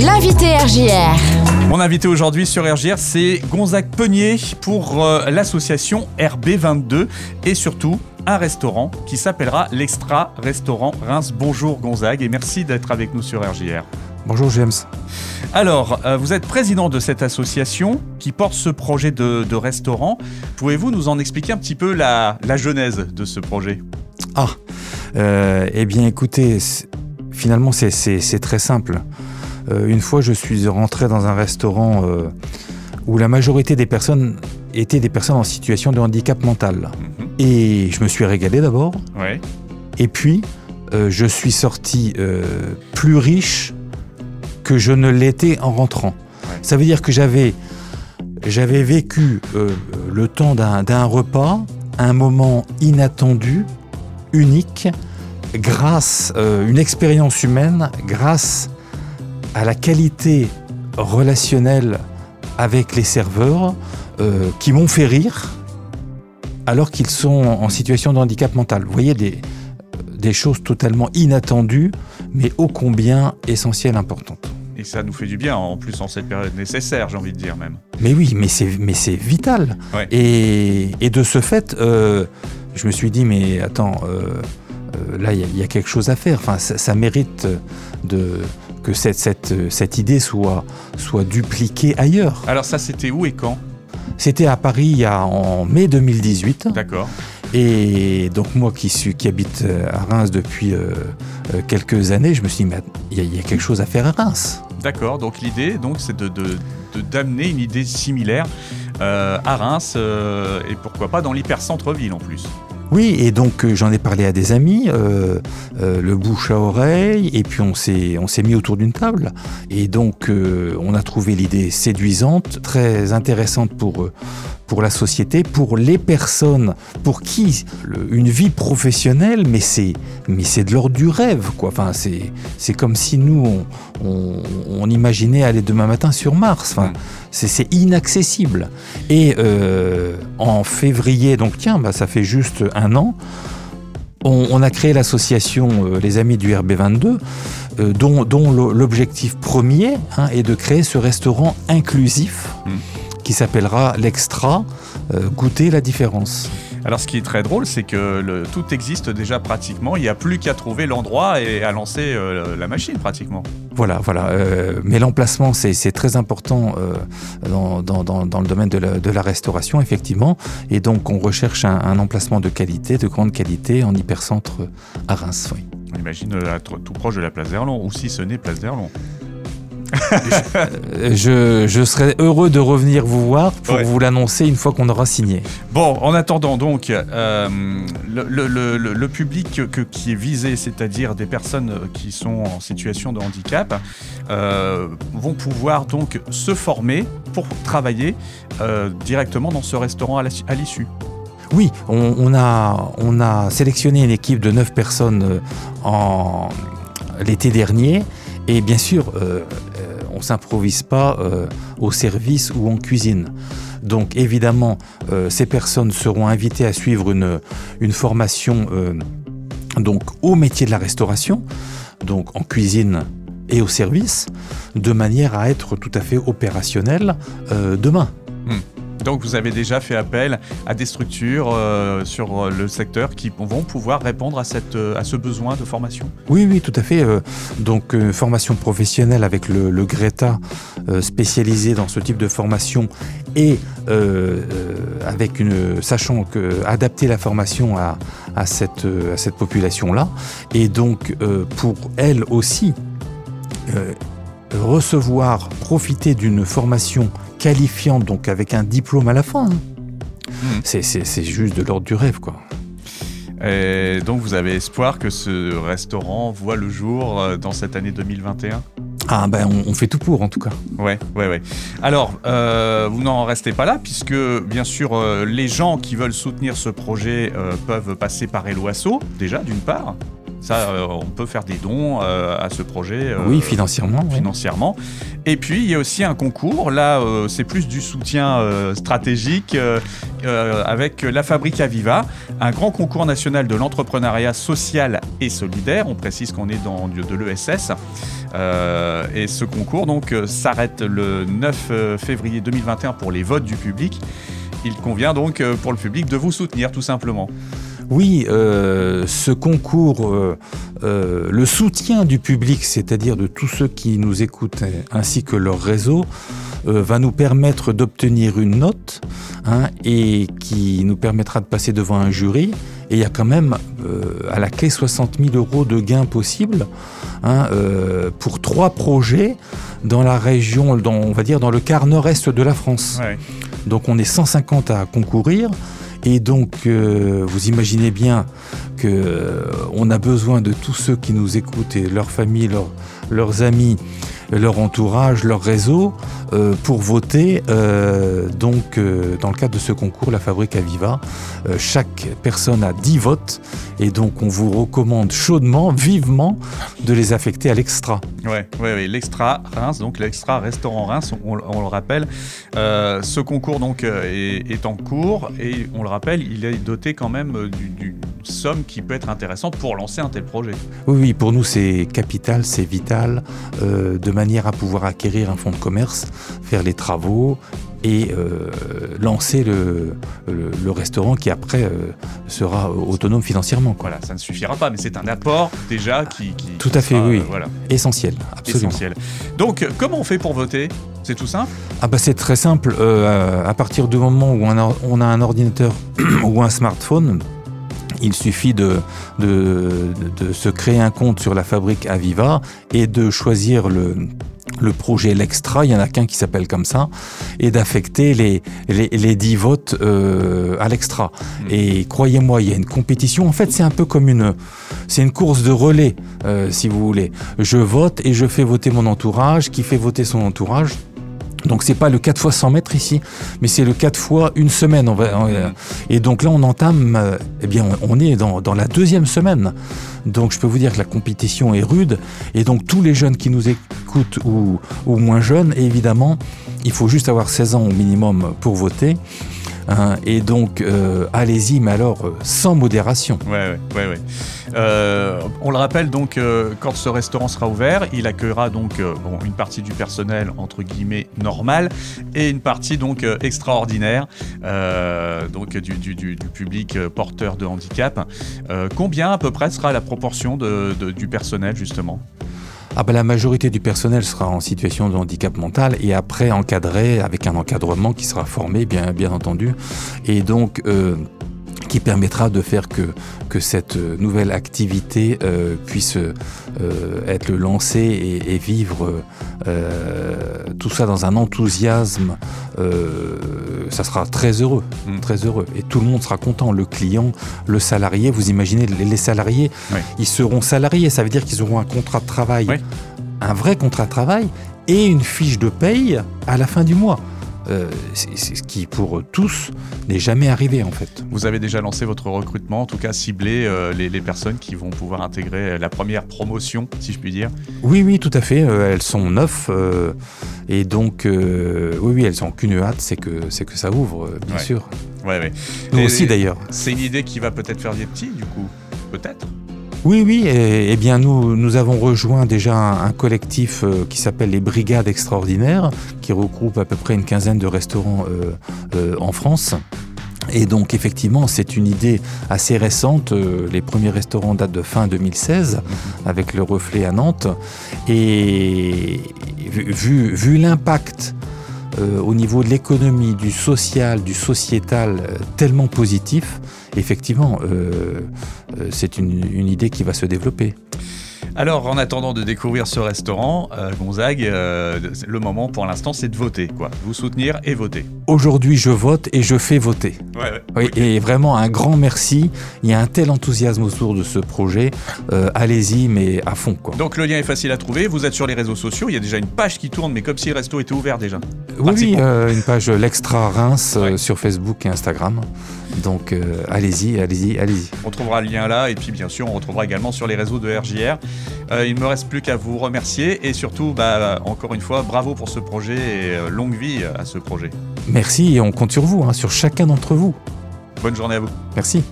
L'invité RJR. Mon invité aujourd'hui sur RJR, c'est Gonzague Penier pour euh, l'association RB22 et surtout un restaurant qui s'appellera l'Extra Restaurant Reims. Bonjour Gonzague et merci d'être avec nous sur RJR. Bonjour James. Alors, euh, vous êtes président de cette association qui porte ce projet de, de restaurant. Pouvez-vous nous en expliquer un petit peu la, la genèse de ce projet? Ah, euh, eh bien écoutez, finalement c'est très simple. Euh, une fois je suis rentré dans un restaurant euh, où la majorité des personnes étaient des personnes en situation de handicap mental. Et je me suis régalé d'abord. Ouais. Et puis, euh, je suis sorti euh, plus riche que je ne l'étais en rentrant. Ouais. Ça veut dire que j'avais, j'avais vécu euh, le temps d'un, repas, un moment inattendu, unique, grâce euh, une expérience humaine, grâce à la qualité relationnelle avec les serveurs euh, qui m'ont fait rire alors qu'ils sont en situation de handicap mental. Vous voyez des, des choses totalement inattendues, mais ô combien essentielles, importantes. Et ça nous fait du bien, en plus en cette période nécessaire, j'ai envie de dire même. Mais oui, mais c'est, mais c'est vital. Ouais. Et, et de ce fait, euh, je me suis dit, mais attends, euh, euh, là, il y, a- il y a quelque chose à faire. Enfin, ça, ça mérite de, que cette, cette, cette idée soit, soit dupliquée ailleurs. Alors ça, c'était où et quand? C'était à Paris il y a, en mai 2018. D'accord. Et donc moi qui, suis, qui habite euh, à Reims depuis euh, euh, quelques années, je me suis dit, mais il y, a- il y a quelque chose à faire à Reims. D'accord, donc l'idée, donc, c'est de, d'amener une idée similaire euh, à Reims euh, et pourquoi pas dans l'hypercentre-ville en plus. Oui, et donc euh, j'en ai parlé à des amis, euh, euh, le bouche à oreille, et puis on s'est, on s'est mis autour d'une table. Et donc on a trouvé l'idée séduisante, très intéressante pour, euh, pour la société, pour les personnes pour qui une vie professionnelle, mais c'est, mais c'est de l'ordre du rêve. Quoi. Enfin, c'est, c'est comme si nous, on, imaginait aller demain matin sur Mars. Enfin, c'est, inaccessible. Et euh, en février, donc tiens, bah, ça fait juste un an, on, a créé l'association euh, Les Amis du RB22, euh, dont, dont lo- l'objectif premier hein, est de créer ce restaurant inclusif Mm. Qui s'appellera l'Extra, euh, goûter la différence. Alors ce qui est très drôle, c'est que le- tout existe déjà pratiquement, il n'y a plus qu'à trouver l'endroit et à lancer euh, la machine pratiquement. Voilà, voilà. euh, mais l'emplacement, c'est très important dans, dans- dans- dans le domaine de la, de la restauration, effectivement. Et donc, on recherche un, un emplacement de qualité, de grande qualité, en hypercentre à Reims. oui. On imagine tout proche de la place d'Erlon, ou si ce n'est place d'Erlon. Euh, Je, je serais heureux de revenir vous voir pour Ouais. vous l'annoncer une fois qu'on aura signé. Bon, en attendant donc, euh, le, le- le- le- le public que- qui est visé, c'est-à-dire des personnes qui sont en situation de handicap, euh, vont pouvoir donc se former pour travailler euh, directement dans ce restaurant à l'issue. Oui, on, on a, on a sélectionné une équipe de 9 personnes en l'été dernier. Et bien sûr, euh, on s'improvise pas euh, au service ou en cuisine. Donc évidemment, euh, ces personnes seront invitées à suivre une, formation euh, donc au métier de la restauration, donc en cuisine et au service, de manière à être tout à fait opérationnel euh, demain. Donc vous avez déjà fait appel à des structures euh, sur euh, le secteur qui vont pouvoir répondre à, cette, euh, à ce besoin de formation? Oui, oui, tout à fait. donc, formation professionnelle avec le, Greta spécialisé dans ce type de formation et avec une, sachant que adapter la formation à, à cette, à cette population-là. Et donc, pour elle aussi, recevoir, profiter d'une formation qualifiante, donc avec un diplôme à la fin. hein. Hmm. C'est- juste de l'ordre du rêve, quoi. Et donc vous avez espoir que ce restaurant voit le jour euh, dans cette année 2021 Ah ben, on, on fait tout pour, en tout cas. Ouais, ouais, ouais. Alors, euh, vous n'en restez pas là, puisque bien sûr, euh, les gens qui veulent soutenir ce projet euh, peuvent passer par Eloasso, déjà, d'une part. Ça, on peut faire des dons à ce projet. oui, financièrement. Financièrement. Et puis, il y a aussi un concours. Là, c'est plus du soutien stratégique avec la Fabrique Aviva, un grand concours national de l'entrepreneuriat social et solidaire. On précise qu'on est dans de l'ESS. et ce concours donc s'arrête le 9 février 2021 pour les votes du public. Il convient donc euh, pour le public de vous soutenir tout simplement. Oui, euh, ce concours, euh, le soutien du public, c'est-à-dire de tous ceux qui nous écoutent ainsi que leur réseau, va nous permettre d'obtenir une note hein, et qui nous permettra de passer devant un jury. Et il y a quand même à la clé 60 000 euros de gains possibles hein, pour trois projets dans la région, dans, on va dire dans le quart nord-est de la France. Donc on est 150 à concourir. Et donc, euh, vous imaginez bien qu'on euh, a besoin de tous ceux qui nous écoutent et leurs familles, leurs amis, leur entourage, leur réseau euh, pour voter. Euh, donc, euh, dans le cadre de ce concours, la Fabrique Aviva, chaque personne a 10 votes et donc on vous recommande chaudement, vivement, de les affecter à l'extra. Ouais, ouais, ouais l'extra Reims, donc l'extra restaurant Reims, on, le rappelle. ce concours donc est, en cours et on le rappelle, il est doté quand même d'une somme qui peut être intéressante pour lancer un tel projet. Oui, oui, pour nous c'est capital, c'est vital. de manière à pouvoir acquérir un fonds de commerce, faire les travaux et euh, lancer le, le, restaurant qui après euh, sera autonome financièrement. Voilà, ça ne suffira pas, mais c'est un apport déjà qui... Tout à fait, oui. Voilà. Essentiel, absolument. Essentiel. Donc, comment on fait pour voter? C'est tout simple? Ah bah C'est très simple. Euh, à partir du moment où on a, on a un ordinateur ou un smartphone, il suffit de, de, se créer un compte sur la fabrique Aviva et de choisir le, le projet L'Extra, il y en a qu'un qui s'appelle comme ça, et d'affecter les, les, 10 votes euh, à l'Extra. Hmm. Et croyez-moi, il y a une compétition. En fait, c'est un peu comme une, c'est une course de relais, euh, si vous voulez. Je vote et je fais voter mon entourage, qui fait voter son entourage. Donc c'est pas le 4 fois 100 mètres ici, mais c'est le 4 fois une semaine. et donc là on entame, euh, eh bien on est dans, la deuxième semaine. Donc je peux vous dire que la compétition est rude. Et donc tous les jeunes qui nous écoutent ou, ou moins jeunes, évidemment, il faut juste avoir 16 ans au minimum pour voter. Hein, et donc, euh, allez-y, mais alors euh, sans modération. Ouais, ouais, ouais. Euh, on le rappelle donc, quand ce restaurant sera ouvert, il accueillera donc une partie du personnel entre guillemets normal et une partie donc extraordinaire, donc du, public porteur de handicap. combien à peu près sera la proportion du personnel justement? Ah ben, la majorité du personnel sera en situation de handicap mental et après encadré avec un encadrement qui sera formé, bien, bien entendu. Et donc, euh, qui permettra de faire que, que cette nouvelle activité euh, puisse euh, être lancée et, et vivre euh, tout ça dans un enthousiasme. ça sera très heureux, mm. très heureux. Et tout le monde sera content. Le client, le salarié, vous imaginez, les, salariés, ils seront salariés. Ça veut dire qu'ils auront un contrat de travail, un vrai contrat de travail et une fiche de paye à la fin du mois. Euh, ce qui pour tous n'est jamais arrivé en fait. Vous avez déjà lancé votre recrutement, en tout cas ciblé euh, les, personnes qui vont pouvoir intégrer la première promotion, si je puis dire Oui, oui, tout à fait. Euh, elles sont neuf et donc oui, oui, elles ont qu'une hâte, c'est que c'est que ça ouvre, bien sûr. Ouais, ouais. Nous aussi d'ailleurs. C'est une idée qui va peut-être faire des petits, du coup, peut-être. Oui, oui, eh bien nous, nous avons rejoint déjà un, collectif euh, qui s'appelle les Brigades Extraordinaires, qui regroupe à peu près une quinzaine de restaurants euh, euh, en France. Et donc effectivement, c'est une idée assez récente. les premiers restaurants datent de fin 2016 avec le reflet à Nantes. Et vu, vu l'impact au niveau de l'économie, du social, du sociétal tellement positif, effectivement, euh, euh, c'est une, idée qui va se développer. Alors, en attendant de découvrir ce restaurant, euh, Gonzague, le moment pour l'instant, c'est de voter, quoi. Vous soutenir et voter. Aujourd'hui, je vote et je fais voter. oui, Et vraiment, un grand merci. Il y a un tel enthousiasme autour de ce projet. Allez-y, mais à fond, quoi. Donc, le lien est facile à trouver. Vous êtes sur les réseaux sociaux. Il y a déjà une page qui tourne, mais comme si le resto était ouvert déjà. Oui, oui une page L'Extra Reims sur Facebook et Instagram. Donc allez-y, allez-y, allez-y. On trouvera le lien là et puis bien sûr on retrouvera également sur les réseaux de RJR. il ne me reste plus qu'à vous remercier et surtout, bah, encore une fois, bravo pour ce projet et longue vie à ce projet. Merci et on compte sur vous, hein, sur chacun d'entre vous. Bonne journée à vous. Merci.